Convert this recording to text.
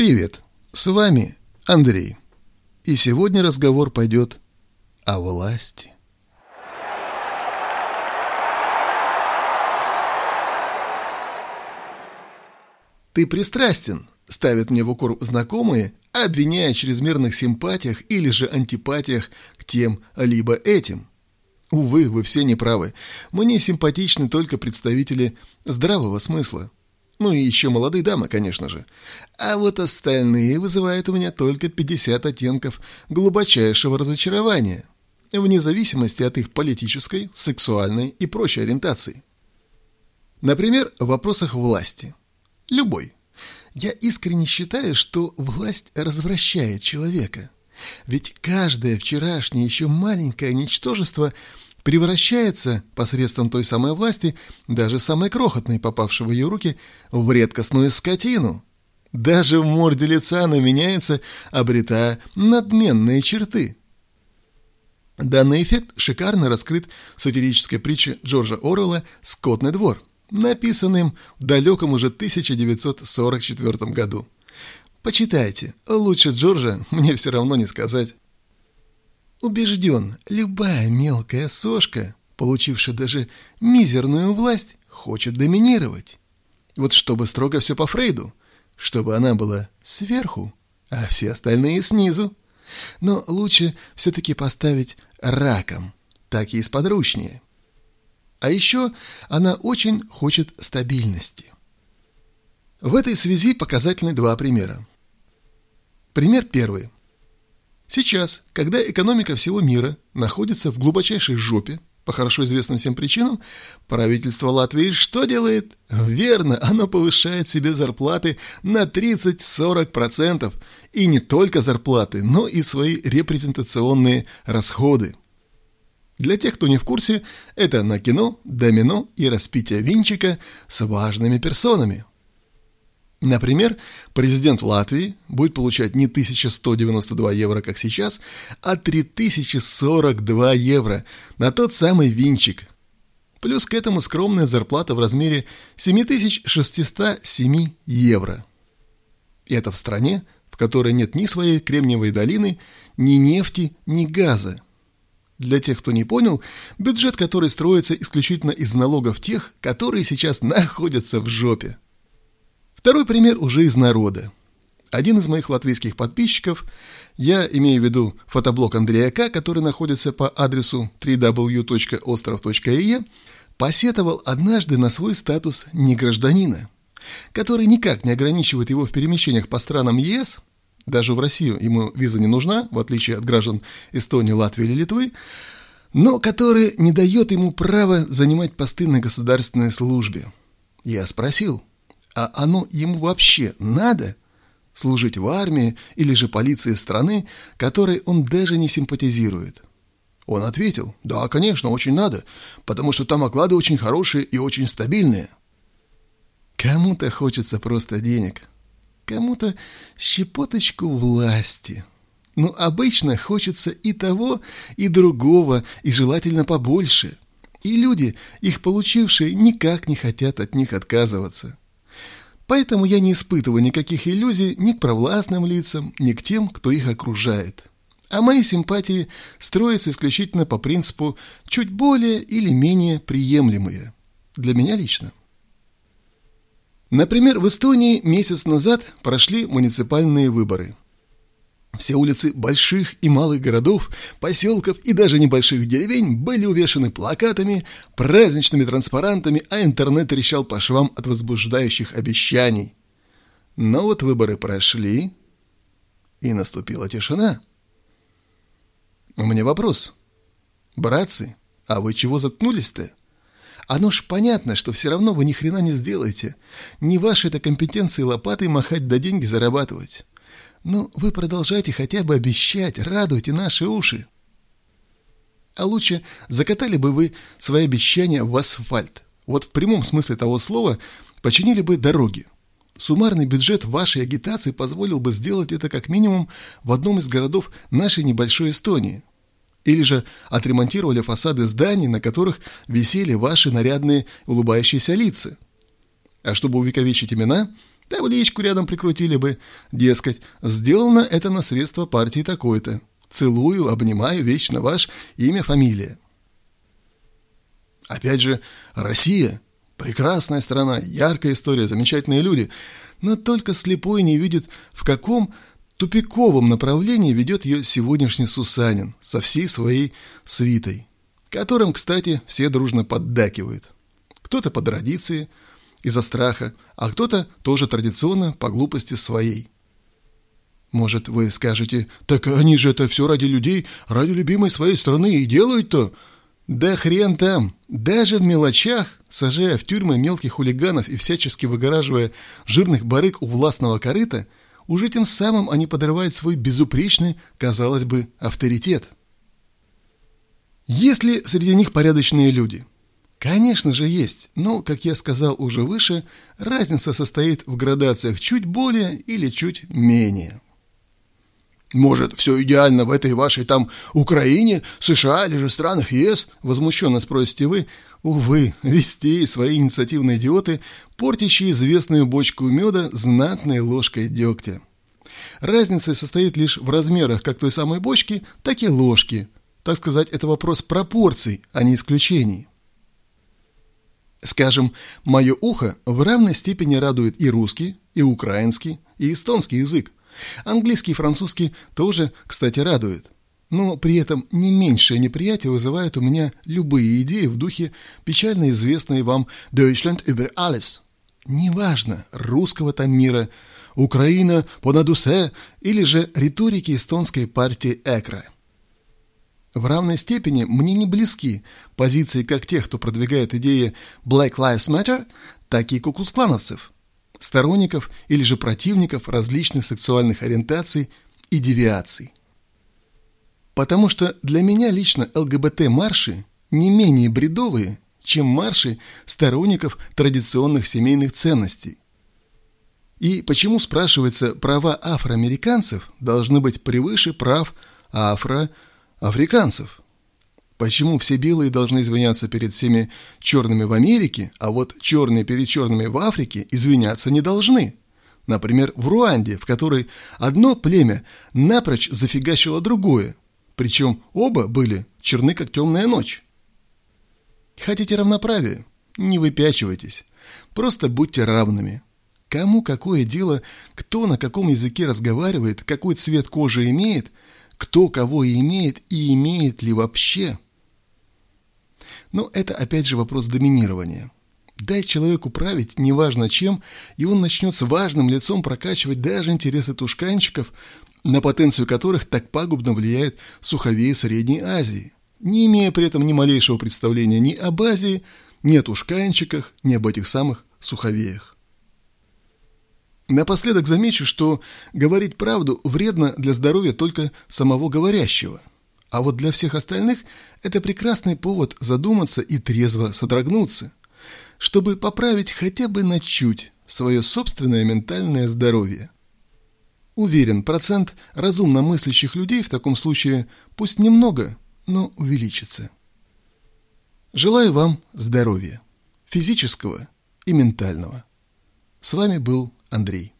Привет, с вами Андрей. И сегодня разговор пойдет о власти. Ты пристрастен, ставят мне в укор знакомые, обвиняя в чрезмерных симпатиях или же антипатиях к тем либо этим. Увы, вы все неправы. Мне симпатичны только представители здравого смысла. Ну и еще молодые дамы, конечно же. А вот остальные вызывают у меня только 50 оттенков глубочайшего разочарования, вне зависимости от их политической, сексуальной и прочей ориентации. Например, в вопросах власти. Любой. Я искренне считаю, что власть развращает человека. Ведь каждое вчерашнее еще маленькое ничтожество превращается посредством той самой власти, даже самой крохотной, попавшей в ее руки, в редкостную скотину. Даже в морде лица она меняется, обретая надменные черты. Данный эффект шикарно раскрыт в сатирической притче Джорджа Оруэлла «Скотный двор», написанным в далеком уже 1944 году. Почитайте, лучше Джорджа мне все равно не сказать. Убежден, любая мелкая сошка, получившая даже мизерную власть, хочет доминировать. Вот чтобы строго все по Фрейду, чтобы она была сверху, а все остальные снизу. Но лучше все-таки поставить раком, так и сподручнее. А еще она очень хочет стабильности. В этой связи показательны два примера. Пример первый. Сейчас, когда экономика всего мира находится в глубочайшей жопе, по хорошо известным всем причинам, правительство Латвии что делает? Верно, оно повышает себе зарплаты на 30-40%. И не только зарплаты, но и свои репрезентационные расходы. Для тех, кто не в курсе, это на кино, домино и распитие винчика с важными персонами – Например, президент Латвии будет получать не 1192 евро, как сейчас, а 3042 евро на тот самый винчик. Плюс к этому скромная зарплата в размере 7607 евро. И это в стране, в которой нет ни своей Кремниевой долины, ни нефти, ни газа. Для тех, кто не понял, бюджет, который строится исключительно из налогов тех, которые сейчас находятся в жопе. Второй пример уже из народа. Один из моих латвийских подписчиков, я имею в виду фотоблог Андрея К., который находится по адресу www.ostrov.ee, посетовал однажды на свой статус негражданина, который никак не ограничивает его в перемещениях по странам ЕС, даже в Россию ему виза не нужна, в отличие от граждан Эстонии, Латвии или Литвы, но который не дает ему права занимать посты на государственной службе. Я спросил – а оно ему вообще надо? Служить в армии или же полиции страны, которой он даже не симпатизирует? Он ответил, да, конечно, очень надо, потому что там оклады очень хорошие и очень стабильные. Кому-то хочется просто денег, кому-то щепоточку власти. Но обычно хочется и того, и другого, и желательно побольше. И люди, их получившие, никак не хотят от них отказываться. Поэтому я не испытываю никаких иллюзий ни к провластным лицам, ни к тем, кто их окружает. А мои симпатии строятся исключительно по принципу чуть более или менее приемлемые. Для меня лично. Например, в Эстонии месяц назад прошли муниципальные выборы. Все улицы больших и малых городов, поселков и даже небольших деревень были увешаны плакатами, праздничными транспарантами, а интернет трещал по швам от возбуждающих обещаний. Но вот выборы прошли, и наступила тишина. У меня вопрос. Братцы, а вы чего заткнулись-то? Оно ж понятно, что все равно вы ни хрена не сделаете. Не вашей это компетенции лопатой махать да деньги зарабатывать. Ну, вы продолжайте хотя бы обещать, радуйте наши уши. А лучше закатали бы вы свои обещания в асфальт. Вот в прямом смысле того слова починили бы дороги. Суммарный бюджет вашей агитации позволил бы сделать это как минимум в одном из городов нашей небольшой Эстонии. Или же отремонтировали фасады зданий, на которых висели ваши нарядные улыбающиеся лица. А чтобы увековечить имена – Табличку рядом прикрутили бы, дескать, сделано это на средства партии такой-то. Целую, обнимаю, вечно ваш, имя, фамилия. Опять же, Россия – прекрасная страна, яркая история, замечательные люди, но только слепой не видит, в каком тупиковом направлении ведет ее сегодняшний Сусанин со всей своей свитой, которым, кстати, все дружно поддакивают. Кто-то по традиции, из-за страха, а кто-то тоже традиционно по глупости своей. Может, вы скажете, так они же это все ради людей, ради любимой своей страны и делают-то? Да хрен там! Даже в мелочах, сажая в тюрьмы мелких хулиганов и всячески выгораживая жирных барыг у властного корыта, уже тем самым они подрывают свой безупречный, казалось бы, авторитет. Есть ли среди них порядочные люди? Конечно же есть, но, как я сказал уже выше, разница состоит в градациях чуть более или чуть менее. «Может, все идеально в этой вашей там Украине, США или же странах ЕС?» – возмущенно спросите вы. Увы, вести свои инициативные идиоты, портящие известную бочку меда знатной ложкой дегтя. Разница состоит лишь в размерах как той самой бочки, так и ложки. Так сказать, это вопрос пропорций, а не исключений. Скажем, мое ухо в равной степени радует и русский, и украинский, и эстонский язык. Английский и французский тоже, кстати, радуют. Но при этом не меньшее неприятие вызывает у меня любые идеи в духе печально известной вам «Deutschland über alles». Неважно, русского там мира, Украина понадусе или же риторики эстонской партии Экра. В равной степени мне не близки позиции как тех, кто продвигает идеи Black Lives Matter, так и куклус-клановцев – сторонников или же противников различных сексуальных ориентаций и девиаций. Потому что для меня лично ЛГБТ-марши не менее бредовые, чем марши сторонников традиционных семейных ценностей. И почему, спрашивается, права афроамериканцев должны быть превыше прав афроафриканцев? Почему все белые должны извиняться перед всеми черными в Америке, а вот черные перед черными в Африке извиняться не должны? Например, в Руанде, в которой одно племя напрочь зафигачило другое, причем оба были черны, как темная ночь. Хотите равноправия? Не выпячивайтесь. Просто будьте равными. Кому какое дело, кто на каком языке разговаривает, какой цвет кожи имеет, кто кого имеет и имеет ли вообще – но это опять же вопрос доминирования. Дай человеку править, неважно чем, и он начнет с важным лицом прокачивать даже интересы тушканчиков, на потенцию которых так пагубно влияет суховеи Средней Азии, не имея при этом ни малейшего представления ни об Азии, ни о тушканчиках, ни об этих самых суховеях. Напоследок замечу, что говорить правду вредно для здоровья только самого говорящего. А вот для всех остальных это прекрасный повод задуматься и трезво содрогнуться, чтобы поправить хотя бы на чуть свое собственное ментальное здоровье. Уверен, процент разумно мыслящих людей в таком случае пусть немного, но увеличится. Желаю вам здоровья, физического и ментального. С вами был Андрей.